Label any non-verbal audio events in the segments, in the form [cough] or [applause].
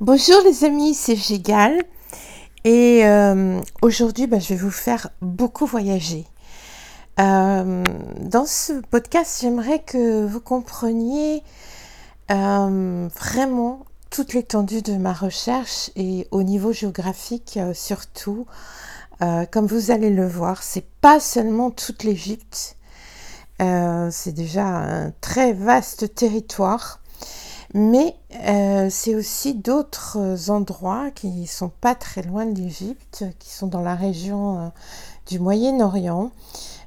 Bonjour les amis, c'est Gigal et euh, aujourd'hui bah, je vais vous faire beaucoup voyager. Euh, dans ce podcast, j'aimerais que vous compreniez euh, vraiment toute l'étendue de ma recherche et au niveau géographique surtout. comme vous allez le voir, c'est pas seulement toute l'Égypte, c'est déjà un très vaste territoire. Mais euh, c'est aussi d'autres endroits qui sont pas très loin de l'Égypte, qui sont dans la région euh, du Moyen-Orient,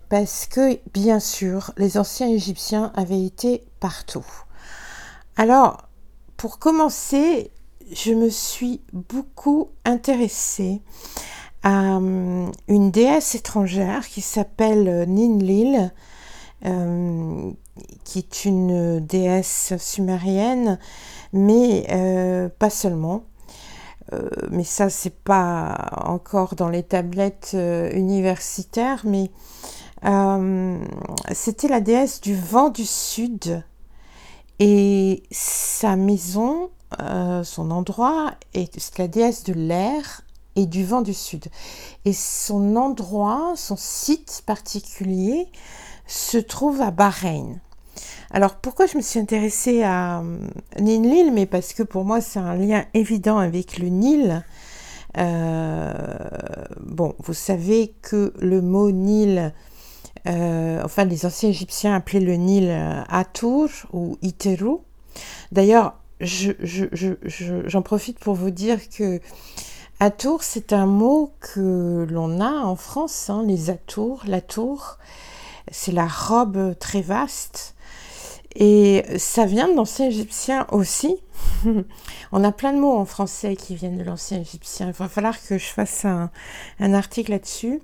parce que bien sûr, les anciens Égyptiens avaient été partout. Alors, pour commencer, je me suis beaucoup intéressée à euh, une déesse étrangère qui s'appelle Ninlil, euh, qui est une déesse sumérienne, mais euh, pas seulement. Euh, mais ça, c'est pas encore dans les tablettes universitaires, mais c'était la déesse du vent du sud. Et sa maison, son endroit, est la déesse de l'air et du vent du sud. Et son endroit, son site particulier, se trouve à Bahreïn. Alors pourquoi je me suis intéressée à euh, Ninlil Mais parce que pour moi c'est un lien évident avec le Nil. Euh, bon, vous savez que le mot Nil, euh, enfin les anciens Égyptiens appelaient le Nil Atour ou Iteru. D'ailleurs, j'en profite pour vous dire que Atour, c'est un mot que l'on a en France, hein, les atours, la tour c'est la robe très vaste. Et ça vient de l'ancien égyptien aussi. [laughs] On a plein de mots en français qui viennent de l'ancien égyptien. Il va falloir que je fasse un, article là-dessus.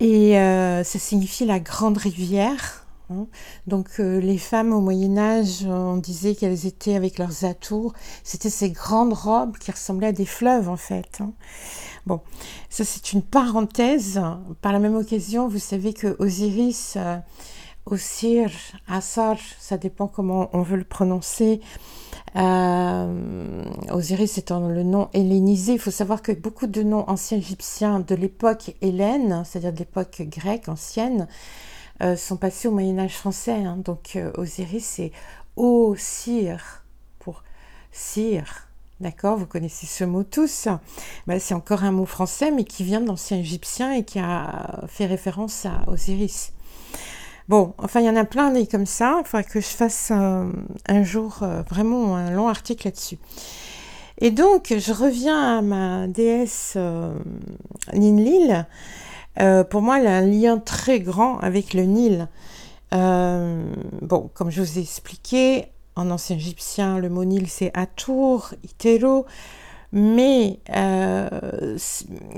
Et euh, ça signifie la grande rivière. Hein. Donc euh, les femmes au Moyen Âge, on disait qu'elles étaient avec leurs atours. C'était ces grandes robes qui ressemblaient à des fleuves en fait. Hein. Bon, ça c'est une parenthèse. Par la même occasion, vous savez que Osiris, euh, Osir, Assar, ça dépend comment on veut le prononcer. Euh, Osiris étant le nom hellénisé, il faut savoir que beaucoup de noms anciens égyptiens de l'époque hellène, c'est-à-dire de l'époque grecque ancienne, euh, sont passés au Moyen Âge français. Hein. Donc Osiris c'est Osir pour cire D'accord Vous connaissez ce mot tous. Bah, c'est encore un mot français, mais qui vient de l'ancien égyptien et qui a fait référence à Osiris. Bon, enfin, il y en a plein des comme ça. Il faudrait que je fasse un, jour euh, vraiment un long article là-dessus. Et donc, je reviens à ma déesse euh, Ninlil. Euh, pour moi, elle a un lien très grand avec le Nil. bon, comme je vous ai expliqué, en ancien égyptien, le mot Nil c'est Atour, Itero, mais euh,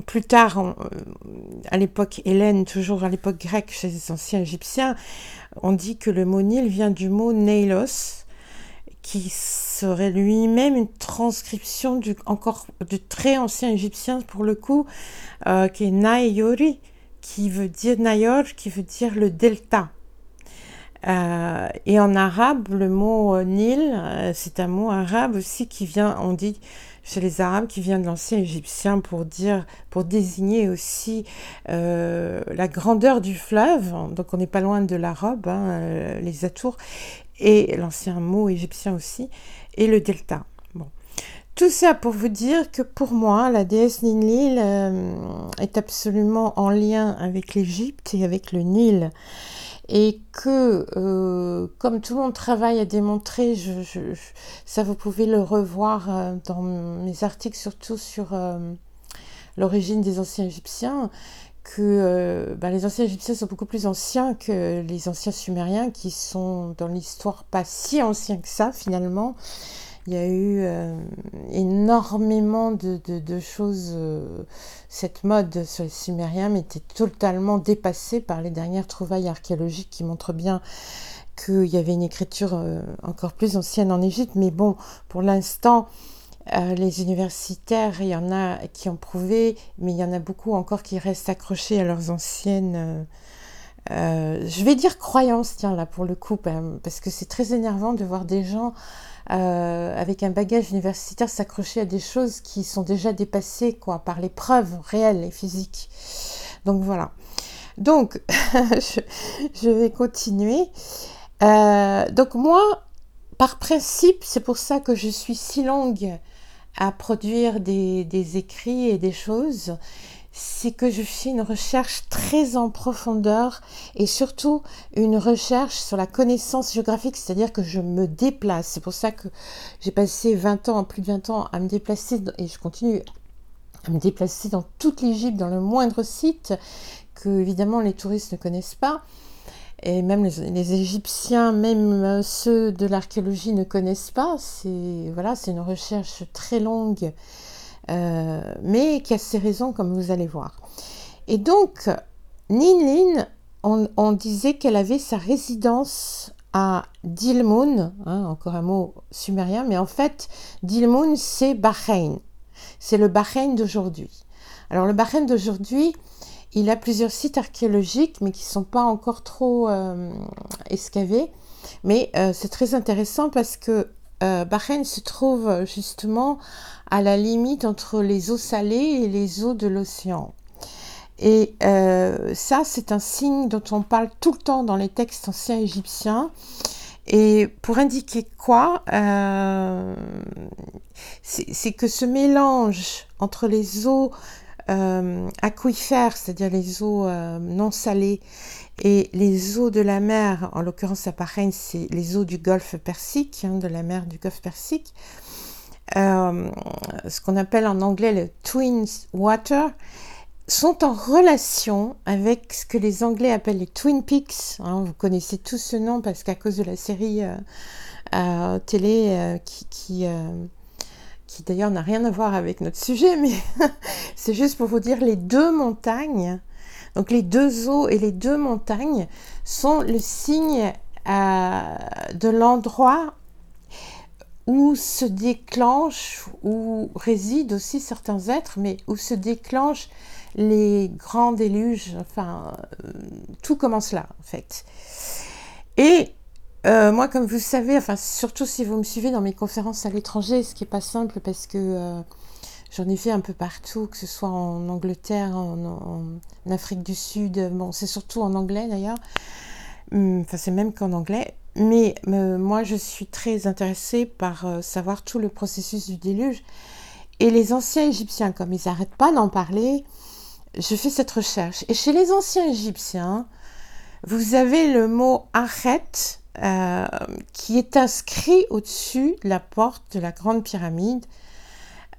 plus tard, euh, à l'époque hélène, toujours à l'époque grecque chez les anciens égyptiens, on dit que le mot Nil vient du mot Neilos, qui serait lui-même une transcription du, encore du très ancien égyptien pour le coup, euh, qui est Nayori, qui veut dire Nayor, qui veut dire le delta. Et en arabe, le mot Nil, c'est un mot arabe aussi qui vient, on dit chez les Arabes, qui vient de l'ancien égyptien pour dire, pour désigner aussi la grandeur du fleuve. Donc on n'est pas loin de l'arabe, hein, les atours, et l'ancien mot égyptien aussi, et le delta. Tout ça pour vous dire que pour moi, la déesse Ninlil est absolument en lien avec l'Égypte et avec le Nil et que, euh, comme tout le monde travaille à démontrer, ça vous pouvez le revoir euh, dans mes articles, surtout sur euh, l'origine des anciens Égyptiens, que bah, les anciens Égyptiens sont beaucoup plus anciens que les anciens Sumériens, qui sont dans l'histoire pas si anciens que ça finalement. Il y a eu euh, énormément de, choses. Euh, cette mode sur les Sumériens était totalement dépassée par les dernières trouvailles archéologiques qui montrent bien qu'il y avait une écriture euh, encore plus ancienne en Égypte. Mais bon, pour l'instant, les universitaires, il y en a qui ont prouvé, mais il y en a beaucoup encore qui restent accrochés à leurs anciennes. je vais dire croyances, tiens, là, pour le coup, parce que c'est très énervant de voir des gens avec un bagage universitaire, s'accrocher à des choses qui sont déjà dépassées quoi, par les preuves réelles et physiques. Donc voilà. Donc, [laughs] je, vais continuer. donc moi, par principe, c'est pour ça que je suis si longue à produire des, écrits et des choses, c'est que je fais une recherche très en profondeur et surtout une recherche sur la connaissance géographique, c'est-à-dire que je me déplace. C'est pour ça que j'ai passé 20 ans, plus de 20 ans à me déplacer et je continue à me déplacer dans toute l'Égypte, dans le moindre site que évidemment les touristes ne connaissent pas et même les, Égyptiens, même euh, ceux de l'archéologie ne connaissent pas. C'est voilà, c'est une recherche très longue, euh, mais qui a ses raisons, comme vous allez voir. Et donc, Ninlin, on, on disait qu'elle avait sa résidence à Dilmun, hein, encore un mot sumérien, mais en fait, Dilmun, c'est Bahreïn. C'est le Bahreïn d'aujourd'hui. Alors, le Bahreïn d'aujourd'hui, il a plusieurs sites archéologiques, mais qui ne sont pas encore trop euh, escavés. Mais euh, c'est très intéressant parce que euh, Bahreïn se trouve justement à la limite entre les eaux salées et les eaux de l'océan. Et ça, c'est un signe dont on parle tout le temps dans les textes anciens égyptiens. Et pour indiquer quoi C'est que ce mélange entre les eaux euh, aquifères, c'est-à-dire les eaux euh, non salées, et les eaux de la mer, en l'occurrence à Bahreïn, c'est les eaux du golfe Persique, hein, de la mer du golfe Persique, euh, ce qu'on appelle en anglais le Twin Water, sont en relation avec ce que les Anglais appellent les Twin Peaks. Hein. vous connaissez tous ce nom parce qu'à cause de la série télé qui, qui qui d'ailleurs n'a rien à voir avec notre sujet, mais [laughs] c'est juste pour vous dire les deux montagnes, donc les deux eaux et les deux montagnes sont le signe euh, de l'endroit où se déclenchent, où résident aussi certains êtres, mais où se déclenchent les grands déluges, enfin, euh, tout commence là, en fait. Et euh, moi, comme vous le savez, enfin, surtout si vous me suivez dans mes conférences à l'étranger, ce qui n'est pas simple parce que j'en ai fait un peu partout, que ce soit en Angleterre, en, Afrique du Sud, bon, c'est surtout en anglais d'ailleurs, hum, enfin, c'est même qu'en anglais. Mais euh, moi, je suis très intéressée par savoir tout le processus du déluge. Et les anciens Égyptiens, comme ils n'arrêtent pas d'en parler, je fais cette recherche. Et chez les anciens Égyptiens, vous avez le mot arrête euh, qui est inscrit au-dessus de la porte de la grande pyramide,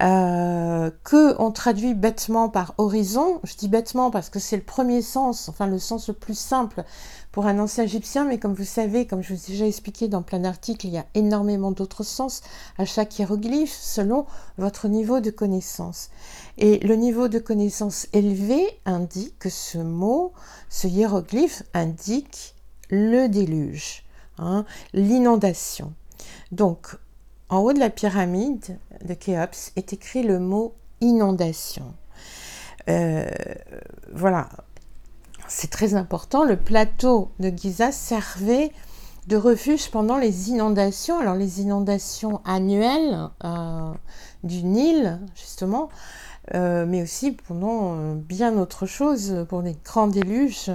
euh, que on traduit bêtement par horizon. Je dis bêtement parce que c'est le premier sens, enfin le sens le plus simple pour un ancien égyptien, mais comme vous savez, comme je vous ai déjà expliqué dans plein d'articles, il y a énormément d'autres sens à chaque hiéroglyphe selon votre niveau de connaissance. Et le niveau de connaissance élevé indique que ce mot, ce hiéroglyphe indique le déluge. Hein, l'inondation. Donc, en haut de la pyramide de Khéops est écrit le mot inondation. Euh, voilà, c'est très important. Le plateau de Giza servait de refuge pendant les inondations. Alors les inondations annuelles euh, du Nil, justement, euh, mais aussi pendant bien autre chose, pour les grands déluges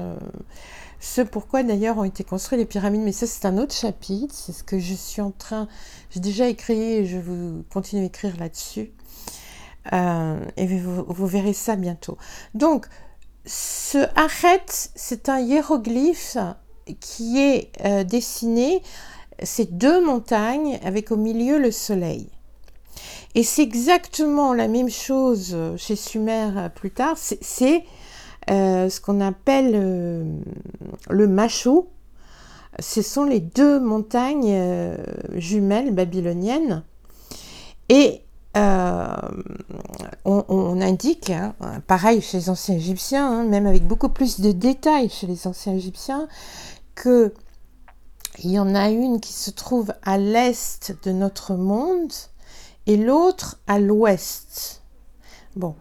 ce pourquoi d'ailleurs ont été construites les pyramides. Mais ça, c'est un autre chapitre. C'est ce que je suis en train. J'ai déjà écrit et je vais continuer à écrire là-dessus. Euh, et vous, verrez ça bientôt. Donc, ce arrête, c'est un hiéroglyphe qui est euh, dessiné. C'est deux montagnes avec au milieu le soleil. Et c'est exactement la même chose chez Sumer euh, plus tard. C'est ce qu'on appelle le Machou. Ce sont les deux montagnes euh, jumelles babyloniennes. Et on, indique, hein, pareil chez les anciens égyptiens, hein, même avec beaucoup plus de détails chez les anciens égyptiens, que il y en a une qui se trouve à l'est de notre monde et l'autre à l'ouest. Bon,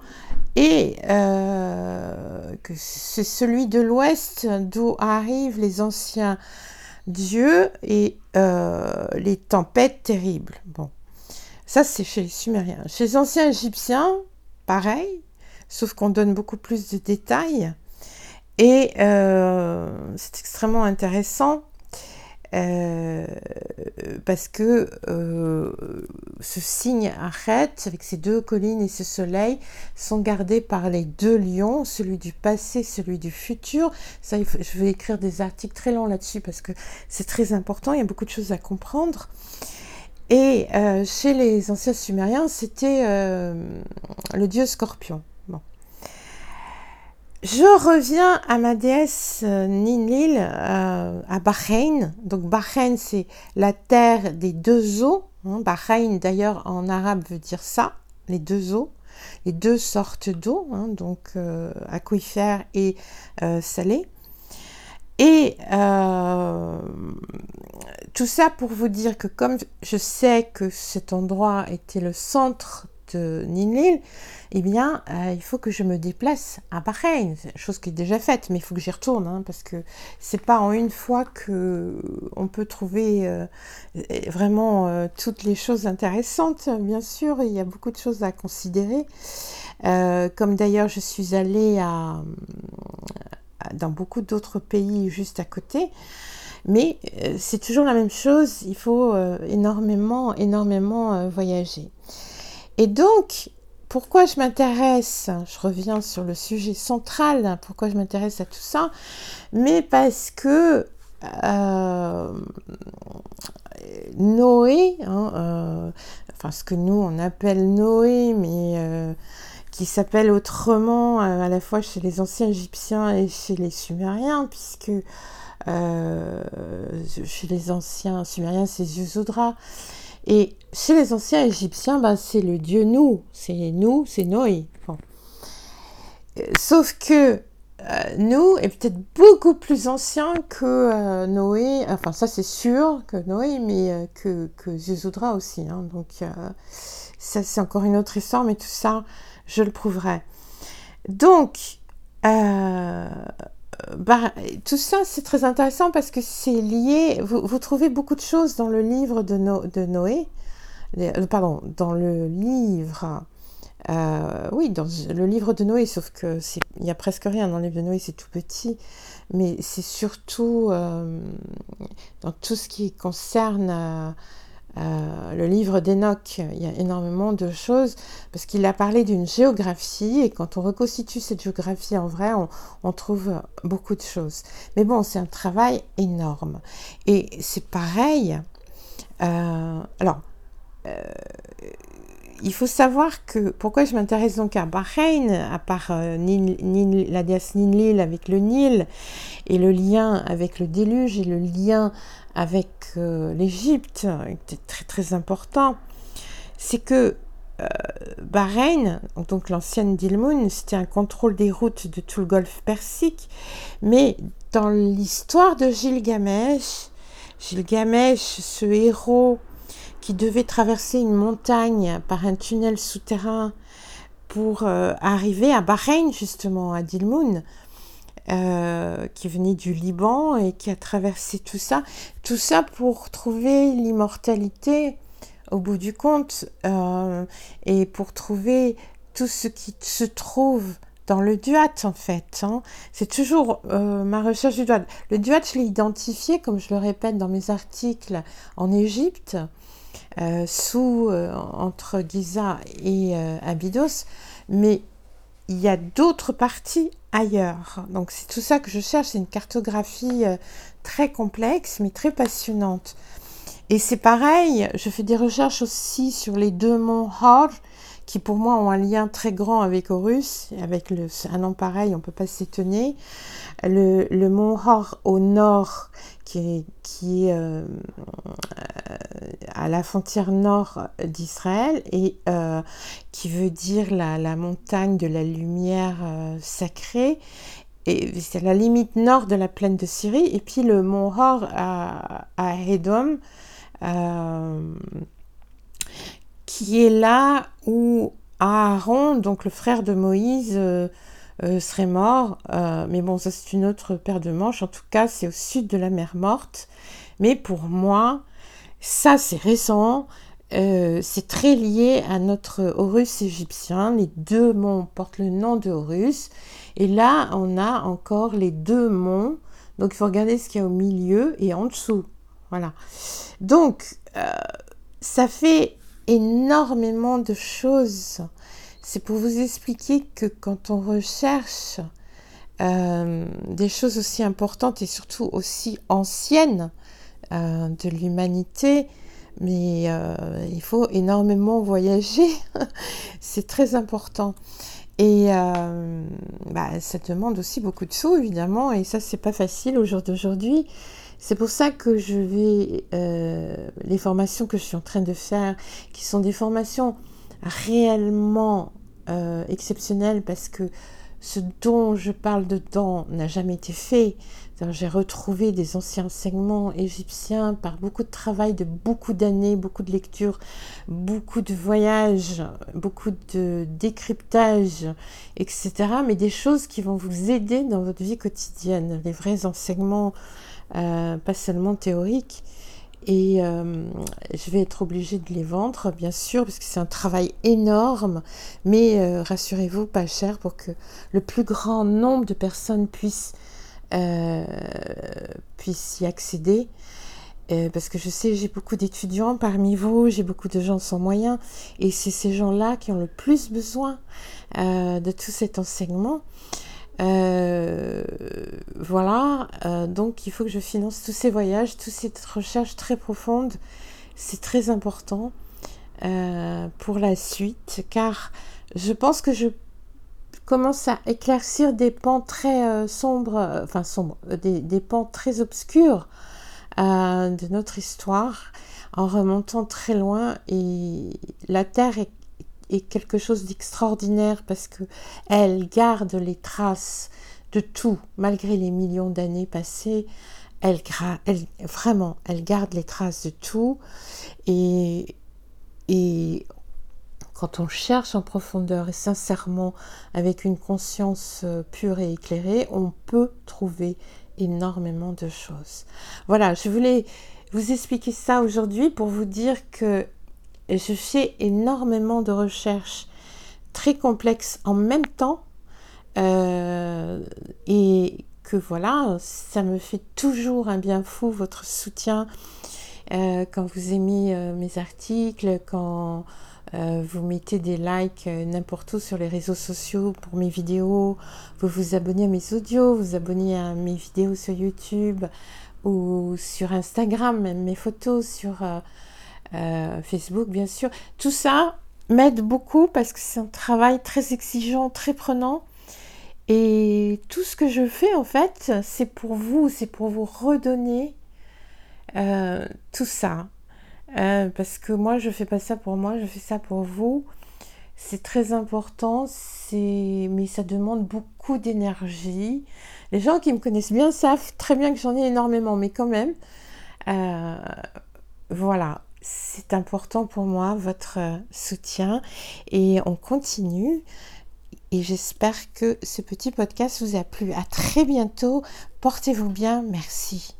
et euh, c'est celui de l'Ouest d'où arrivent les anciens Dieu et les tempêtes terribles. Bon, ça c'est chez les Sumériens. Chez les anciens Égyptiens, pareil, sauf qu'on donne beaucoup plus de détails. Et c'est extrêmement intéressant euh, parce que euh, ce signe arrête avec ces deux collines et ce soleil sont gardés par les deux lions, celui du passé, celui du futur. Ça, je vais écrire des articles très longs là-dessus parce que c'est très important, il y a beaucoup de choses à comprendre. Et euh, chez les anciens Sumériens, c'était le dieu scorpion. Je reviens à ma déesse euh, Ninlil, euh, à Bahreïn. Donc Bahreïn, c'est la terre des deux eaux. Hein. Bahreïn, d'ailleurs, en arabe veut dire ça, les deux eaux, les deux sortes d'eau, hein, donc euh, aquifère et salée. Et tout ça pour vous dire que comme je sais que cet endroit était le centre Ninlil, eh bien, euh, il faut que je me déplace à Bahreïn, chose qui est déjà faite, mais il faut que j'y retourne, hein, parce que c'est pas en une fois que on peut trouver euh, vraiment euh, toutes les choses intéressantes. Bien sûr, il y a beaucoup de choses à considérer. comme d'ailleurs, je suis allée dans beaucoup d'autres pays juste à côté. Mais c'est toujours la même chose, il faut énormément, énormément voyager. Et donc, pourquoi je m'intéresse, je reviens sur le sujet central, pourquoi je m'intéresse à tout ça, mais parce que euh, Noé, hein, euh, enfin ce que nous on appelle Noé, mais euh, qui s'appelle autrement à la fois chez les anciens Égyptiens et chez les Sumériens, puisque chez les anciens Sumériens c'est Zuzodra, et chez les anciens Égyptiens, ben, c'est le dieu nous, c'est nous, c'est Noé. Euh, sauf que euh, nous est peut-être beaucoup plus ancien que euh, Noé, enfin ça c'est sûr que Noé, mais que, que aussi. Hein. donc ça c'est encore une autre histoire, mais tout ça je le prouverai. Donc bah, tout ça, c'est très intéressant parce que c'est lié. Vous, trouvez beaucoup de choses dans le livre de, Noé, euh, pardon, dans le livre. Euh, oui, dans le livre de Noé, sauf que il y a presque rien dans le livre de Noé, c'est tout petit, mais c'est surtout euh, dans tout ce qui concerne euh, le livre d'Enoch, il y a énormément de choses, parce qu'il a parlé d'une géographie, et quand on reconstitue cette géographie en vrai, on, trouve beaucoup de choses. Mais bon, c'est un travail énorme. Et c'est pareil. Euh, alors, euh, il faut savoir que pourquoi je m'intéresse donc à Bahreïn, à part la déesse Ninlil avec le Nil, et le lien avec le déluge, et le lien avec euh, l'Égypte, était très très important, c'est que euh, Bahreïn, donc l'ancienne Dilmun, c'était un contrôle des routes de tout le golfe Persique, mais dans l'histoire de Gilgamesh, Gilgamesh, ce héros qui devait traverser une montagne par un tunnel souterrain pour euh, arriver à Bahreïn, justement, à Dilmun, euh, qui venait du Liban et qui a traversé tout ça. Tout ça pour trouver l'immortalité au bout du compte euh, et pour trouver tout ce qui se trouve dans le duat en fait. Hein. C'est toujours euh, ma recherche du duat. Le duat, je l'ai identifié, comme je le répète dans mes articles, en Égypte, sous, entre Giza et Abydos, mais il y a d'autres parties Donc c'est tout ça que je cherche, c'est une cartographie euh, très complexe mais très passionnante. Et c'est pareil, je fais des recherches aussi sur les deux monts Hor, qui pour moi ont un lien très grand avec Horus, avec un nom pareil, on ne peut pas s'étonner. Le, le, mont Hor au nord, qui est, est euh, à la frontière nord d'Israël et euh, qui veut dire la, montagne de la lumière euh, sacrée. Et c'est la limite nord de la plaine de Syrie. Et puis le mont Hor à, à Edom, qui est là où Aaron, donc le frère de Moïse, serait mort. mais bon, ça c'est une autre paire de manches. En tout cas, c'est au sud de la mer Morte. Mais pour moi, ça c'est récent. c'est très lié à notre Horus égyptien. Les deux monts portent le nom de Horus. Et là, on a encore les deux monts. Donc, il faut regarder ce qu'il y a au milieu et en dessous. Voilà. Donc, ça fait énormément de choses. C'est pour vous expliquer que quand on recherche euh, des choses aussi importantes et surtout aussi anciennes euh, de l'humanité, mais euh, il faut énormément voyager. [laughs] c'est très important. Et bah, ça demande aussi beaucoup de sous, évidemment, et ça, c'est pas facile au jour d'aujourd'hui. C'est pour ça que je vais, les formations que je suis en train de faire, qui sont des formations réellement euh, exceptionnelles parce que ce dont je parle dedans n'a jamais été fait. J'ai retrouvé des anciens enseignements égyptiens par beaucoup de travail, de beaucoup d'années, beaucoup de lectures, beaucoup de voyages, beaucoup de décryptage, etc. Mais des choses qui vont vous aider dans votre vie quotidienne, les vrais enseignements euh, pas seulement théorique. Et euh, je vais être obligée de les vendre, bien sûr, parce que c'est un travail énorme, mais euh, rassurez-vous, pas cher pour que le plus grand nombre de personnes puissent, puissent y accéder. parce que je sais, j'ai beaucoup d'étudiants parmi vous, j'ai beaucoup de gens sans moyens, et c'est ces gens-là qui ont le plus besoin de tout cet enseignement. Euh, voilà, euh, donc il faut que je finance tous ces voyages, toutes ces recherches très profondes. C'est très important euh, pour la suite, car je pense que je commence à éclaircir des pans très sombres, enfin sombres, des, des, pans très obscurs de notre histoire en remontant très loin et la Terre est est quelque chose d'extraordinaire parce que elle garde les traces de tout malgré les millions d'années passées. Elle, elle, vraiment, elle garde les traces de tout et, et quand on cherche en profondeur et sincèrement avec une conscience euh, pure et éclairée, on peut trouver énormément de choses. Voilà, je voulais vous expliquer ça aujourd'hui pour vous dire que je fais énormément de recherches très complexes en même temps euh, et que voilà, ça me fait toujours un bien fou votre soutien euh, quand vous aimez euh, mes articles, quand vous mettez des likes n'importe où sur les réseaux sociaux pour mes vidéos, vous vous abonnez à mes audios, vous abonnez à mes vidéos sur YouTube ou sur Instagram, même mes photos sur euh, Facebook bien sûr. Tout ça m'aide beaucoup parce que c'est un travail très exigeant, très prenant. Et tout ce que je fais en fait, c'est pour vous, c'est pour vous redonner euh, tout ça. Euh, parce que moi, je fais pas ça pour moi, je fais ça pour vous. C'est très important, mais ça demande beaucoup d'énergie. Les gens qui me connaissent bien savent très bien que j'en ai énormément, mais quand même, voilà c'est important pour moi, votre euh, soutien. Et on continue. Et j'espère que ce petit podcast vous a plu. À très bientôt. Portez-vous bien. Merci.